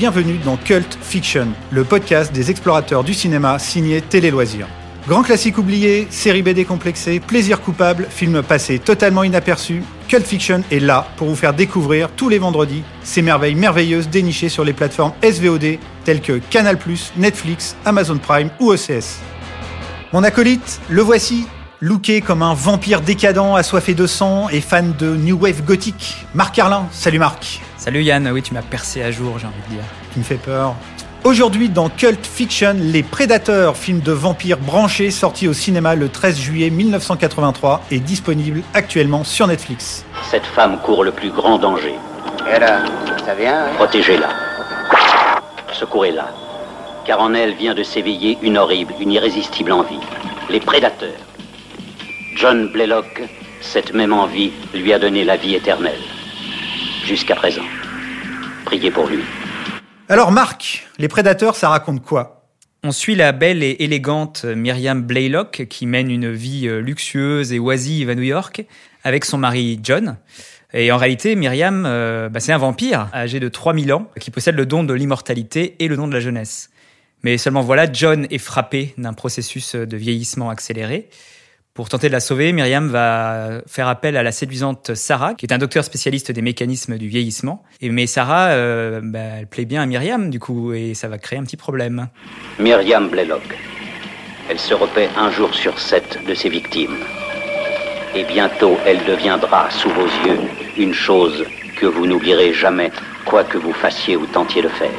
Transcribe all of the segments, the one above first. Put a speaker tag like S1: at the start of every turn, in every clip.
S1: bienvenue dans Cult Fiction, le podcast des explorateurs du cinéma signé Télé Loisirs. Grand classique oublié, série B décomplexée, plaisir coupable, film passé totalement inaperçu, Cult Fiction est là pour vous faire découvrir tous les vendredis ces merveilles merveilleuses dénichées sur les plateformes SVOD telles que Canal+, Netflix, Amazon Prime ou OCS. Mon acolyte, le voici, looké comme un vampire décadent, assoiffé de sang et fan de New Wave gothique. Marc Carlin, salut Marc.
S2: Salut Yann, oui tu m'as percé à jour j'ai envie de dire.
S1: Tu me fais peur. Aujourd'hui dans Cult Fiction, Les Prédateurs, film de vampires branchés sorti au cinéma le 13 juillet 1983 et disponible actuellement sur Netflix.
S3: Cette femme court le plus grand danger.
S4: Et là, ça vient hein
S3: Protégez-la. Secourez-la. Car en elle vient de s'éveiller une horrible, une irrésistible envie. Les prédateurs. John Blaylock, cette même envie lui a donné la vie éternelle. Jusqu'à présent. Priez pour lui.
S1: Alors Marc, Les Prédateurs, ça raconte quoi?
S2: On suit la belle et élégante Myriam Blaylock qui mène une vie euh, luxueuse et oisive à New York avec son mari John. Et en réalité, Myriam, euh, bah, c'est un vampire âgé de 3000 ans qui possède le don de l'immortalité et le don de la jeunesse. Mais seulement voilà, John est frappé d'un processus de vieillissement accéléré. Pour tenter de la sauver, Myriam va faire appel à la séduisante Sarah, qui est un docteur spécialiste des mécanismes du vieillissement. Et, mais Sarah, euh, bah, elle plaît bien à Myriam, du coup, et ça va créer un petit problème.
S3: Myriam Blaylock. Elle se repaît un jour sur sept de ses victimes. Et bientôt, elle deviendra, sous vos yeux, une chose que vous n'oublierez jamais, quoi que vous fassiez ou tentiez de faire.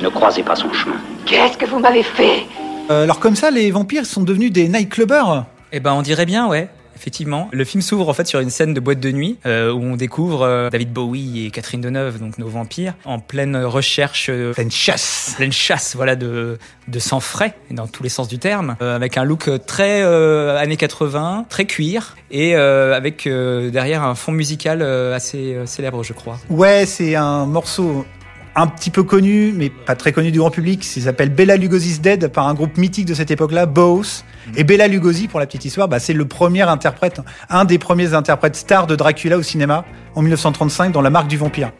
S3: Ne croisez pas son chemin.
S5: Qu'est-ce que vous m'avez fait?
S1: Euh, Alors comme ça, les vampires sont devenus des nightclubbers
S2: Eh ben, on dirait bien, ouais. Effectivement, le film s'ouvre en fait sur une scène de boîte de nuit euh, où on découvre euh, David Bowie et Catherine Deneuve, donc nos vampires, en pleine recherche, euh,
S1: Pleine chasse
S2: pleine chasse, voilà, de de sang frais dans tous les sens du terme, avec un look très années 80, très cuir et avec derrière un fond musical assez célèbre, je crois.
S1: Ouais, c'est un morceau un petit peu connu, mais pas très connu du grand public. Il s'appelle Bella Lugosi's Dead par un groupe mythique de cette époque-là, Boos. Et Bella Lugosi, pour la petite histoire, bah, c'est le premier interprète, un des premiers interprètes stars de Dracula au cinéma en 1935 dans La Marque du Vampire.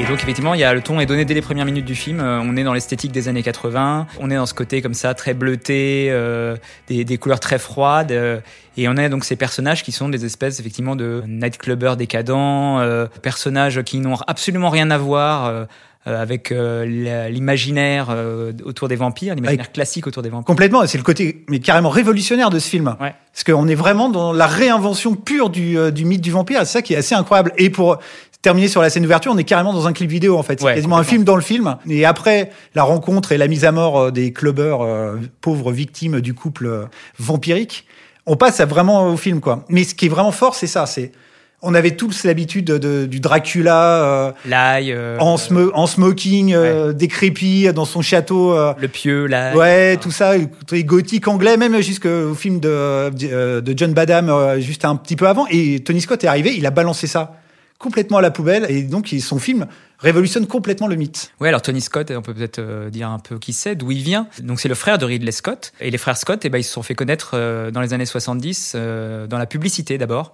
S2: Et donc effectivement, il y a le ton est donné dès les premières minutes du film. Euh, on est dans l'esthétique des années 80. On est dans ce côté comme ça très bleuté, euh, des, des couleurs très froides. euh, et on a donc ces personnages qui sont des espèces effectivement de nightclubbers décadents, euh, personnages qui n'ont absolument rien à voir. euh, euh, avec euh, l'imaginaire euh, autour des vampires, l'imaginaire classique autour des vampires.
S1: Complètement, c'est le côté mais carrément révolutionnaire de ce film.
S2: Ouais.
S1: Parce qu'on est vraiment dans la réinvention pure du, du mythe du vampire, c'est ça qui est assez incroyable. Et pour terminer sur la scène d'ouverture, on est carrément dans un clip vidéo en fait. C'est
S2: Ouais,
S1: quasiment un film dans le film. Et après la rencontre et la mise à mort euh, des clubbers euh, pauvres victimes du couple euh, vampirique, on passe à vraiment au film quoi. Mais ce qui est vraiment fort, c'est ça, c'est on avait tous l'habitude de- de- du Dracula euh,
S2: L'ail, euh,
S1: en, en smoking, euh, décrépit dans son château. euh,
S2: le pieu, l'ail.
S1: Ouais, tout ça, côté gothique anglais, même jusqu'au film de, de John Badham, euh, juste un petit peu avant. Et Tony Scott est arrivé, il a balancé ça complètement à la poubelle, et donc son film révolutionne complètement le mythe.
S2: Ouais, alors Tony Scott, on peut peut-être euh, dire un peu qui c'est, d'où il vient. Donc c'est le frère de Ridley Scott. Et les frères Scott, eh ben, ils se sont fait connaître euh, dans les années 70, euh, dans la publicité d'abord,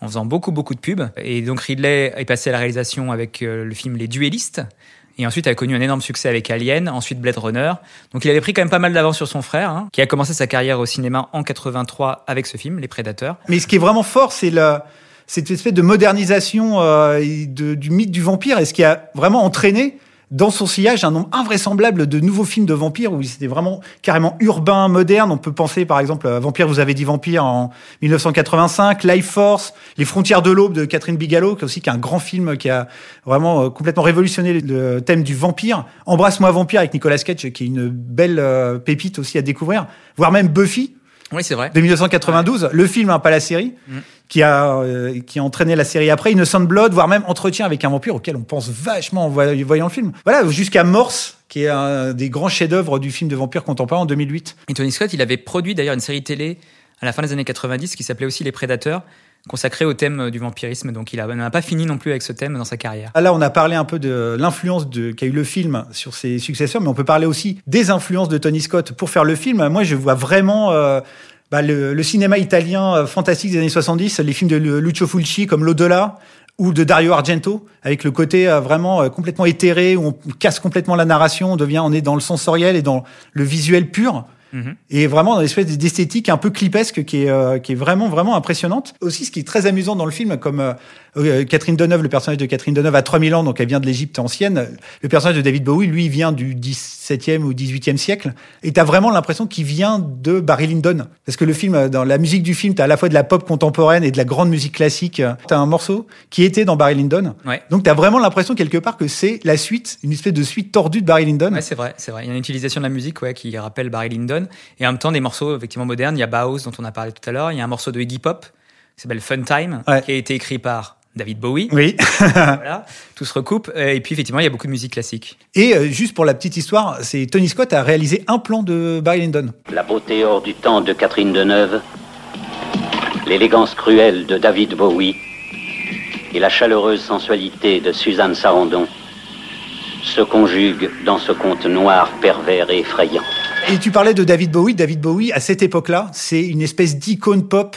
S2: en faisant beaucoup, beaucoup de pubs. Et donc Ridley est passé à la réalisation avec le film Les Duellistes. Et ensuite a connu un énorme succès avec Alien, ensuite Blade Runner. Donc il avait pris quand même pas mal d'avance sur son frère, hein, qui a commencé sa carrière au cinéma en 83 avec ce film, Les Prédateurs.
S1: Mais ce qui est vraiment fort, c'est le- cette espèce de modernisation euh, du mythe du vampire, et ce qui a vraiment entraîné dans son sillage un nombre invraisemblable de nouveaux films de vampires où c'était vraiment carrément urbain, moderne? On peut penser par exemple à Vampire, vous avez dit Vampire en 1985, Life Force, Les frontières de l'aube de Catherine Bigelow, qui est aussi qui est un grand film qui a vraiment euh, complètement révolutionné le thème du vampire. Embrasse-moi vampire avec Nicolas Cage, qui est une belle euh, pépite aussi à découvrir, voire même Buffy
S2: Oui, c'est vrai.
S1: de 1992, le film, hein, pas la série,
S2: Mm.
S1: qui a euh, qui a entraîné la série après, Innocent Blood, voire même Entretien avec un vampire auquel on pense vachement en voy- voyant le film. Voilà, jusqu'à Morse, qui est un des grands chefs-d'œuvre du film de vampire contemporain en 2008.
S2: Et Tony Scott, il avait produit d'ailleurs une série télé à la fin des années 90 qui s'appelait aussi Les Prédateurs, consacrée au thème du vampirisme. Donc il n'a pas fini non plus avec ce thème dans sa carrière.
S1: Là, on a parlé un peu de l'influence qu'a eu le film sur ses successeurs, mais on peut parler aussi des influences de Tony Scott pour faire le film. Moi, je vois vraiment euh, bah, le, le cinéma italien euh, fantastique des années 70, les films de Lu- Lucio Fulci comme L'au-delà, ou de Dario Argento avec le côté euh, vraiment euh, complètement éthéré où on casse complètement la narration, on devient, on est dans le sensoriel et dans le visuel pur.
S2: Mhm.
S1: Et vraiment dans une espèce d'esthétique un peu clipesque qui est, euh, qui est vraiment, vraiment impressionnante. Aussi, ce qui est très amusant dans le film, comme euh, euh, Catherine Deneuve, le personnage de Catherine Deneuve a 3000 ans, donc elle vient de l'Égypte ancienne. Le personnage de David Bowie, lui, vient du 17e ou 18e siècle. Et t'as vraiment l'impression qu'il vient de Barry Lyndon. Parce que le film, euh, dans la musique du film, t'as à la fois de la pop contemporaine et de la grande musique classique. T'as un morceau qui était dans Barry Lyndon.
S2: Ouais.
S1: Donc t'as vraiment l'impression quelque part que c'est la suite, une espèce de suite tordue de Barry Lyndon.
S2: Ouais, c'est vrai, c'est vrai. Il y a une utilisation de la musique ouais, qui rappelle Barry Lyndon. Et en même temps, des morceaux effectivement modernes. Il y a Bauhaus, dont on a parlé tout à l'heure. Il y a un morceau de Iggy Pop qui s'appelle Fun Time,
S1: Ouais.
S2: qui a été écrit par David Bowie.
S1: Oui.
S2: Voilà, tout se recoupe. Euh, Et puis effectivement, il y a beaucoup de musique classique.
S1: Et euh, juste pour la petite histoire, c'est Tony Scott a réalisé un plan de Barry Lyndon.
S3: La beauté hors du temps de Catherine Deneuve, l'élégance cruelle de David Bowie et la chaleureuse sensualité de Suzanne Sarandon se conjuguent dans ce conte noir, pervers et effrayant.
S1: Et tu parlais de David Bowie. David Bowie, à cette époque-là, c'est une espèce d'icône pop,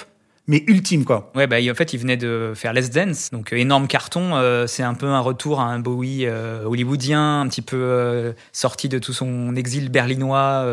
S1: mais ultime, quoi.
S2: Ouais, bah, en fait, il venait de faire Let's Dance, donc euh, énorme carton. euh, c'est un peu un retour à un Bowie euh, hollywoodien, un petit peu sorti de tout son exil berlinois,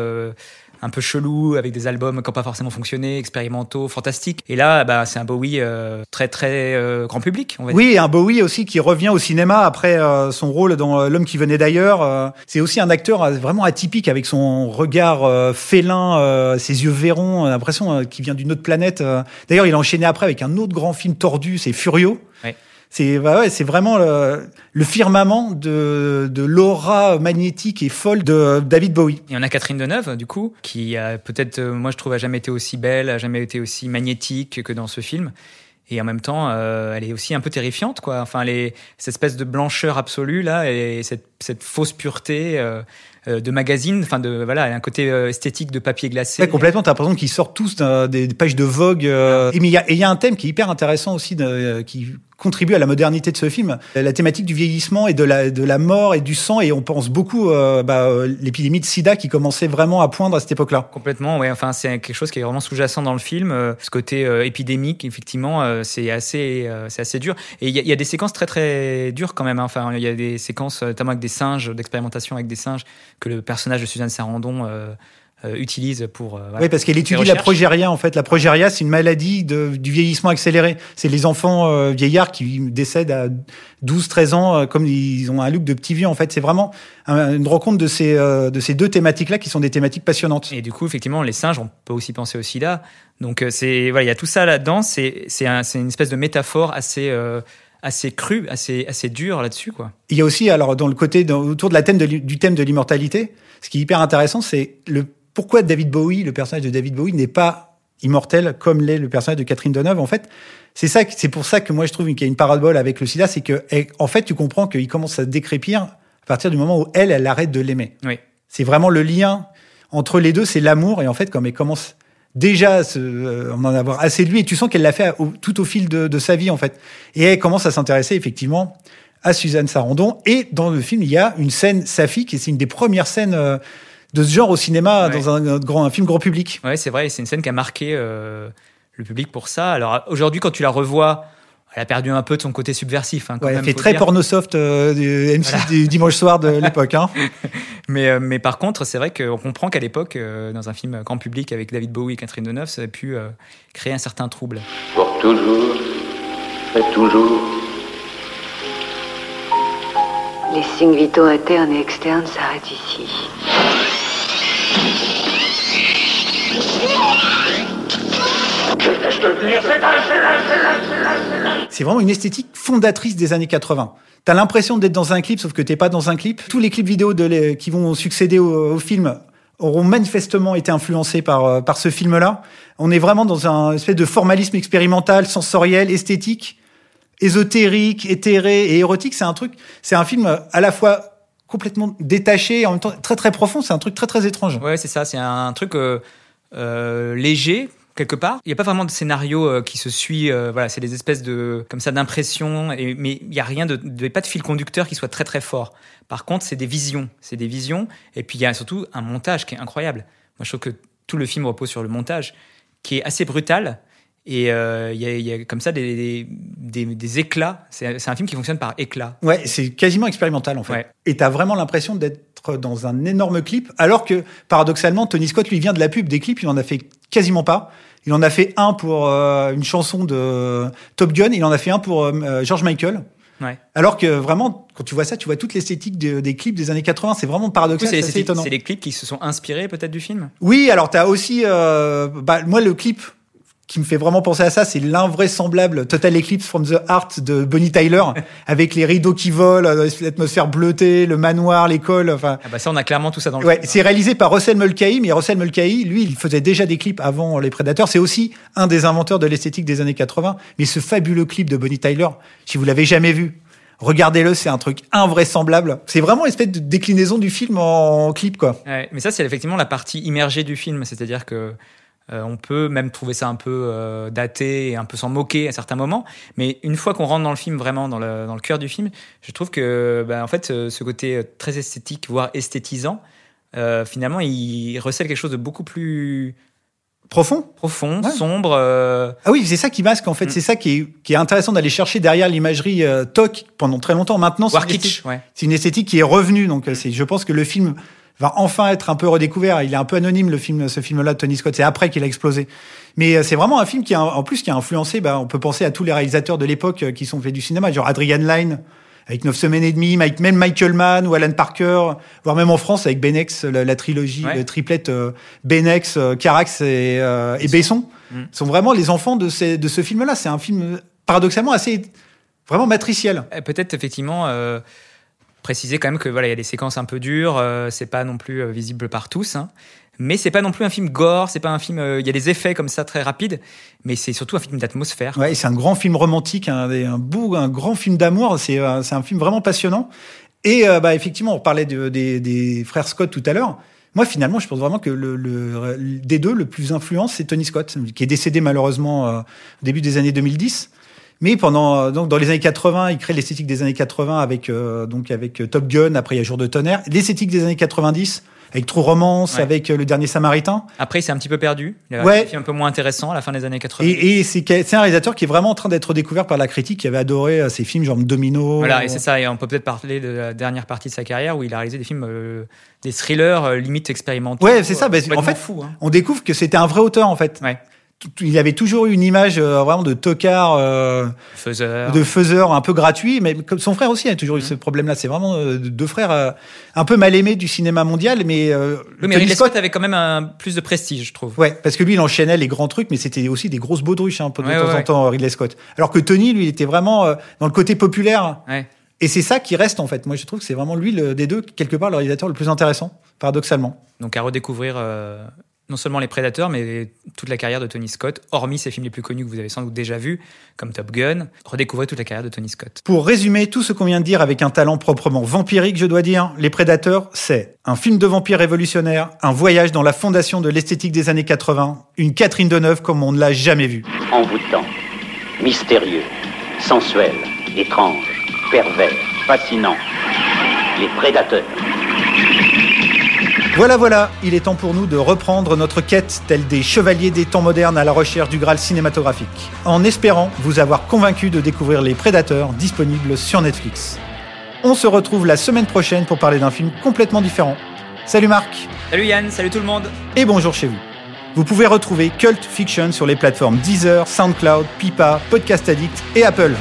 S2: un peu chelou, avec des albums qui n'ont pas forcément fonctionné, expérimentaux, fantastiques. Et là, bah, c'est un Bowie euh, très très euh, grand public, on va dire.
S1: Oui, un Bowie aussi qui revient au cinéma après euh, son rôle dans euh, L'homme qui venait d'ailleurs. Euh, c'est aussi un acteur euh, vraiment atypique avec son regard euh, félin, euh, ses yeux verrons, on a l'impression qu'il vient d'une autre planète. D'ailleurs, il a enchaîné après avec un autre grand film tordu, c'est Furio.
S2: Ouais.
S1: C'est bah ouais, c'est vraiment le, le firmament de, de l'aura magnétique et folle de David Bowie.
S2: Y en a Catherine Deneuve, du coup, qui a peut-être, euh, moi je trouve, a jamais été aussi belle, a jamais été aussi magnétique que dans ce film. Et en même temps, euh, elle est aussi un peu terrifiante, quoi. Enfin, est, cette espèce de blancheur absolue là, et cette, cette fausse pureté euh, euh, de magazine. Enfin, de voilà, un côté euh, esthétique de papier glacé.
S1: Ouais, complètement. T'as l'impression qu'ils sortent tous des, pages de Vogue. euh, et il y a, y un thème qui est hyper intéressant aussi, de- euh, qui contribue à la modernité de ce film. La thématique du vieillissement et de la, de la mort et du sang. Et on pense beaucoup euh, bah, euh, l'épidémie de SIDA qui commençait vraiment à poindre à cette époque-là.
S2: Complètement, ouais. Enfin, c'est quelque chose qui est vraiment sous-jacent dans le film. ce côté épidémique, effectivement, c'est assez, c'est assez dur. Et il y, a- il y a des séquences très très dures quand même. hein. Enfin, il y a des séquences, notamment avec des singes, d'expérimentation avec des singes, que le personnage de Suzanne Sarandon euh, euh, utilise pour. euh, voilà.
S1: Oui, parce qu'elle étudie la progéria, en fait. La progéria, c'est une maladie de, du vieillissement accéléré. C'est les enfants euh, vieillards qui décèdent à 12, 13 ans, comme ils ont un look de petits vieux, en fait. C'est vraiment un- une rencontre de ces, de ces deux thématiques-là qui sont des thématiques passionnantes.
S2: Et du coup, effectivement, les singes, on peut aussi penser au sida. Donc, c'est voilà, il y a tout ça là-dedans. C'est c'est un- une espèce de métaphore assez assez crue, assez assez dure là-dessus, quoi.
S1: Il y a aussi, alors, dans le côté, dans- autour de la thème de, du thème de l'immortalité, ce qui est hyper intéressant, c'est le pourquoi David Bowie, le personnage de David Bowie, n'est pas immortel comme l'est le personnage de Catherine Deneuve. En fait, c'est ça, c'est pour ça que moi je trouve qu'il y a une parabole avec le SIDA, c'est que, eh, en fait, tu comprends qu'il commence à décrépir à partir du moment où elle, elle arrête de l'aimer.
S2: Oui.
S1: C'est vraiment le lien entre les deux, c'est l'amour. Et en fait, comme elle commence déjà euh, on en avoir assez de lui, et tu sens qu'elle l'a fait au- tout au fil de, de sa vie, en fait. Et elle commence à s'intéresser effectivement à Suzanne Sarandon. Et dans le film, il y a une scène saphique, et c'est une des premières scènes euh, de ce genre au cinéma,
S2: Ouais.
S1: dans un, un grand, un film grand public.
S2: Ouais, c'est vrai, c'est une scène qui a marqué euh, le public pour ça. Alors aujourd'hui, quand tu la revois, elle a perdu un peu de son côté subversif. Hein, quand
S1: Ouais,
S2: même,
S1: elle fait très
S2: dire.
S1: porno soft euh, du M6 du dimanche soir de l'époque. Hein.
S2: Mais, euh, mais par contre, c'est vrai qu'on comprend qu'à l'époque, euh, dans un film grand public avec David Bowie et Catherine Deneuve, ça a pu euh, créer un certain trouble.
S3: Pour toujours et toujours.
S5: Les signes vitaux internes et externes s'arrêtent ici.
S1: C'est vraiment une esthétique fondatrice des années 80. T'as l'impression d'être dans un clip, sauf que t'es pas dans un clip. Tous les clips vidéo qui vont succéder au, film auront manifestement été influencés par, euh, par ce film-là. On est vraiment dans un espèce de formalisme expérimental, sensoriel, esthétique, ésotérique, éthéré et érotique. C'est un truc, c'est un film à la fois complètement détaché et en même temps très très profond. C'est un truc très très étrange.
S2: Ouais, c'est ça, c'est un truc euh, euh, léger quelque part. Il n'y a pas vraiment de scénario euh, qui se suit. euh, voilà, c'est des espèces de comme ça d'impressions. Mais il y a rien de, de pas de fil conducteur qui soit très très fort. Par contre, c'est des visions, c'est des visions. Et puis il y a surtout un montage qui est incroyable. Moi, je trouve que tout le film repose sur le montage, qui est assez brutal Et euh, il y, a, y, a, comme ça des, des, des éclats. C'est un film qui fonctionne par éclats.
S1: Ouais, c'est quasiment expérimental en fait.
S2: Ouais.
S1: Et t'as vraiment l'impression d'être dans un énorme clip, alors que paradoxalement, Tony Scott lui vient de la pub des clips, il en a fait quasiment pas. Il en a fait un pour euh, une chanson de Top Gun, il en a fait un pour euh, George Michael.
S2: Ouais.
S1: Alors que vraiment, quand tu vois ça, tu vois toute l'esthétique de, des clips des années 80. C'est vraiment paradoxal, c'est étonnant.
S2: C'est les clips qui se sont inspirés peut-être du film?
S1: Oui, alors t'as aussi, euh, bah, moi le clip qui me fait vraiment penser à ça, c'est l'invraisemblable Total Eclipse from the Heart de Bonnie Tyler, avec les rideaux qui volent, euh, l'atmosphère bleutée, le manoir, l'école. Enfin,
S2: Ah bah ça, on a clairement tout ça dans le
S1: ouais, c'est réalisé par Russell Mulcahy, mais Russell Mulcahy, lui, il faisait déjà des clips avant Les Prédateurs. C'est aussi un des inventeurs de l'esthétique des années 80. Mais ce fabuleux clip de Bonnie Tyler, si vous l'avez jamais vu, regardez-le, c'est un truc invraisemblable. C'est vraiment une espèce de déclinaison du film en clip, quoi.
S2: Ouais, mais ça, c'est effectivement la partie immergée du film. C'est-à-dire que euh, on peut même trouver ça un peu euh, daté et un peu s'en moquer à certains moments. Mais une fois qu'on rentre dans le film, vraiment dans le, dans le cœur du film, je trouve que, ben, en fait, ce, côté très esthétique, voire esthétisant, euh, finalement, il recèle quelque chose de beaucoup plus
S1: Profond
S2: profond,
S1: Ouais.
S2: sombre. euh,
S1: Ah oui, c'est ça qui masque en fait.
S2: Mm.
S1: C'est ça qui est, qui est intéressant d'aller chercher derrière l'imagerie euh, TOC pendant très longtemps. Maintenant, c'est une, esthétique-
S2: Ouais.
S1: une esthétique qui est revenue. Donc, euh, c'est, je pense que le film va enfin être un peu redécouvert. Il est un peu anonyme le film, ce film-là de Tony Scott. C'est après qu'il a explosé. Mais euh, c'est vraiment un film qui a, en plus qui a influencé. Bah, on peut penser à tous les réalisateurs de l'époque euh, qui sont faits du cinéma, genre Adrian Lyne avec 9 semaines et demie, Mike, même Michael Mann ou Alan Parker, voire même en France avec Benex, la, la trilogie,
S2: Ouais.
S1: le triplette euh, Benex, euh, Carax et, euh, et Besson,
S2: Mm.
S1: sont vraiment les enfants de, ces, de ce film-là. C'est un film paradoxalement assez vraiment matriciel.
S2: Euh, Peut-être effectivement euh, préciser quand même que voilà, il y a des séquences un peu dures, euh, c'est pas non plus euh, visible par tous, hein. mais c'est pas non plus un film gore, c'est pas un film, euh, il y a des effets comme ça très rapides, mais c'est surtout un film d'atmosphère.
S1: Ouais, c'est un grand film romantique, un, des- un beau, un grand film d'amour. C'est euh, c'est un film vraiment passionnant. Et euh, bah, effectivement, on parlait de- des, des frères Scott tout à l'heure. Moi, finalement, je pense vraiment que le, des deux, le plus influent, c'est Tony Scott, qui est décédé malheureusement euh, au début des années 2010. Mais pendant euh, donc dans les années 80, il crée l'esthétique des années 80 avec euh, donc avec euh, Top Gun. Après, il y a Jour de tonnerre. L'esthétique des années 90 avec True Romance,
S2: Ouais.
S1: avec euh, Le Dernier Samaritain.
S2: Après, il s'est un petit peu perdu, il a
S1: Ouais.
S2: un peu moins intéressant à la fin des années 80.
S1: Et, et c'est c'est un réalisateur qui est vraiment en train d'être découvert par la critique, qui avait adoré ses films genre Domino.
S2: Voilà, et c'est ça. Et on peut peut-être parler de la dernière partie de sa carrière où il a réalisé des films, euh, des thrillers euh, limite expérimentaux.
S1: Ouais, c'est ça, bah, en fait,
S2: fou. Hein.
S1: On découvre que c'était un vrai auteur en fait.
S2: Ouais.
S1: Il avait toujours eu une image euh, vraiment de tocard, euh,
S2: Faiseur.
S1: de faiseur un peu gratuit, mais comme son frère aussi a toujours eu
S2: Mhm.
S1: ce problème-là. C'est vraiment euh, deux frères euh, un peu mal aimés du cinéma mondial, mais, euh,
S2: Oui, mais Ridley
S1: Scott-
S2: Scott avait quand même un, plus de prestige, je trouve.
S1: Ouais, parce que lui, il enchaînait les grands trucs, mais c'était aussi des grosses baudruches hein, de
S2: Ouais,
S1: temps
S2: ouais,
S1: en
S2: ouais.
S1: temps, Ridley Scott. Alors que Tony, lui, il était vraiment dans le côté populaire.
S2: Ouais.
S1: Et c'est ça qui reste en fait. Moi, je trouve que c'est vraiment lui le, des deux, quelque part, le réalisateur le plus intéressant, paradoxalement.
S2: Donc à redécouvrir euh, non seulement les Prédateurs, mais toute la carrière de Tony Scott, hormis ses films les plus connus que vous avez sans doute déjà vus, comme Top Gun. Redécouvrez toute la carrière de Tony Scott.
S1: Pour résumer tout ce qu'on vient de dire avec un talent proprement vampirique, je dois dire, Les Prédateurs, c'est un film de vampire révolutionnaire, un voyage dans la fondation de l'esthétique des années 80, une Catherine Deneuve comme on ne l'a jamais vue.
S3: envoûtant, mystérieux, sensuel, étrange, pervers, fascinant. Les prédateurs.
S1: Voilà, voilà, il est temps pour nous de reprendre notre quête telle des chevaliers des temps modernes à la recherche du Graal cinématographique, en espérant vous avoir convaincu de découvrir Les Prédateurs disponibles sur Netflix. On se retrouve la semaine prochaine pour parler d'un film complètement différent. Salut Marc
S2: Salut Yann, salut tout le monde
S1: et bonjour chez vous. Vous pouvez retrouver Cult Fiction sur les plateformes Deezer, SoundCloud, Pipa, Podcast Addict et Apple.